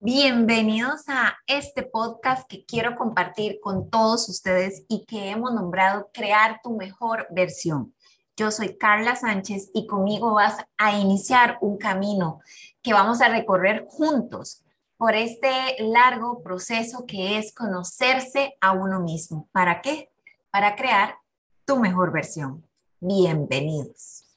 Bienvenidos a este podcast que quiero compartir con todos ustedes y que hemos nombrado Crear tu mejor versión. Yo soy Carla Sánchez y conmigo vas a iniciar un camino que vamos a recorrer juntos por este largo proceso que es conocerse a uno mismo. ¿Para qué? Para crear tu mejor versión. Bienvenidos.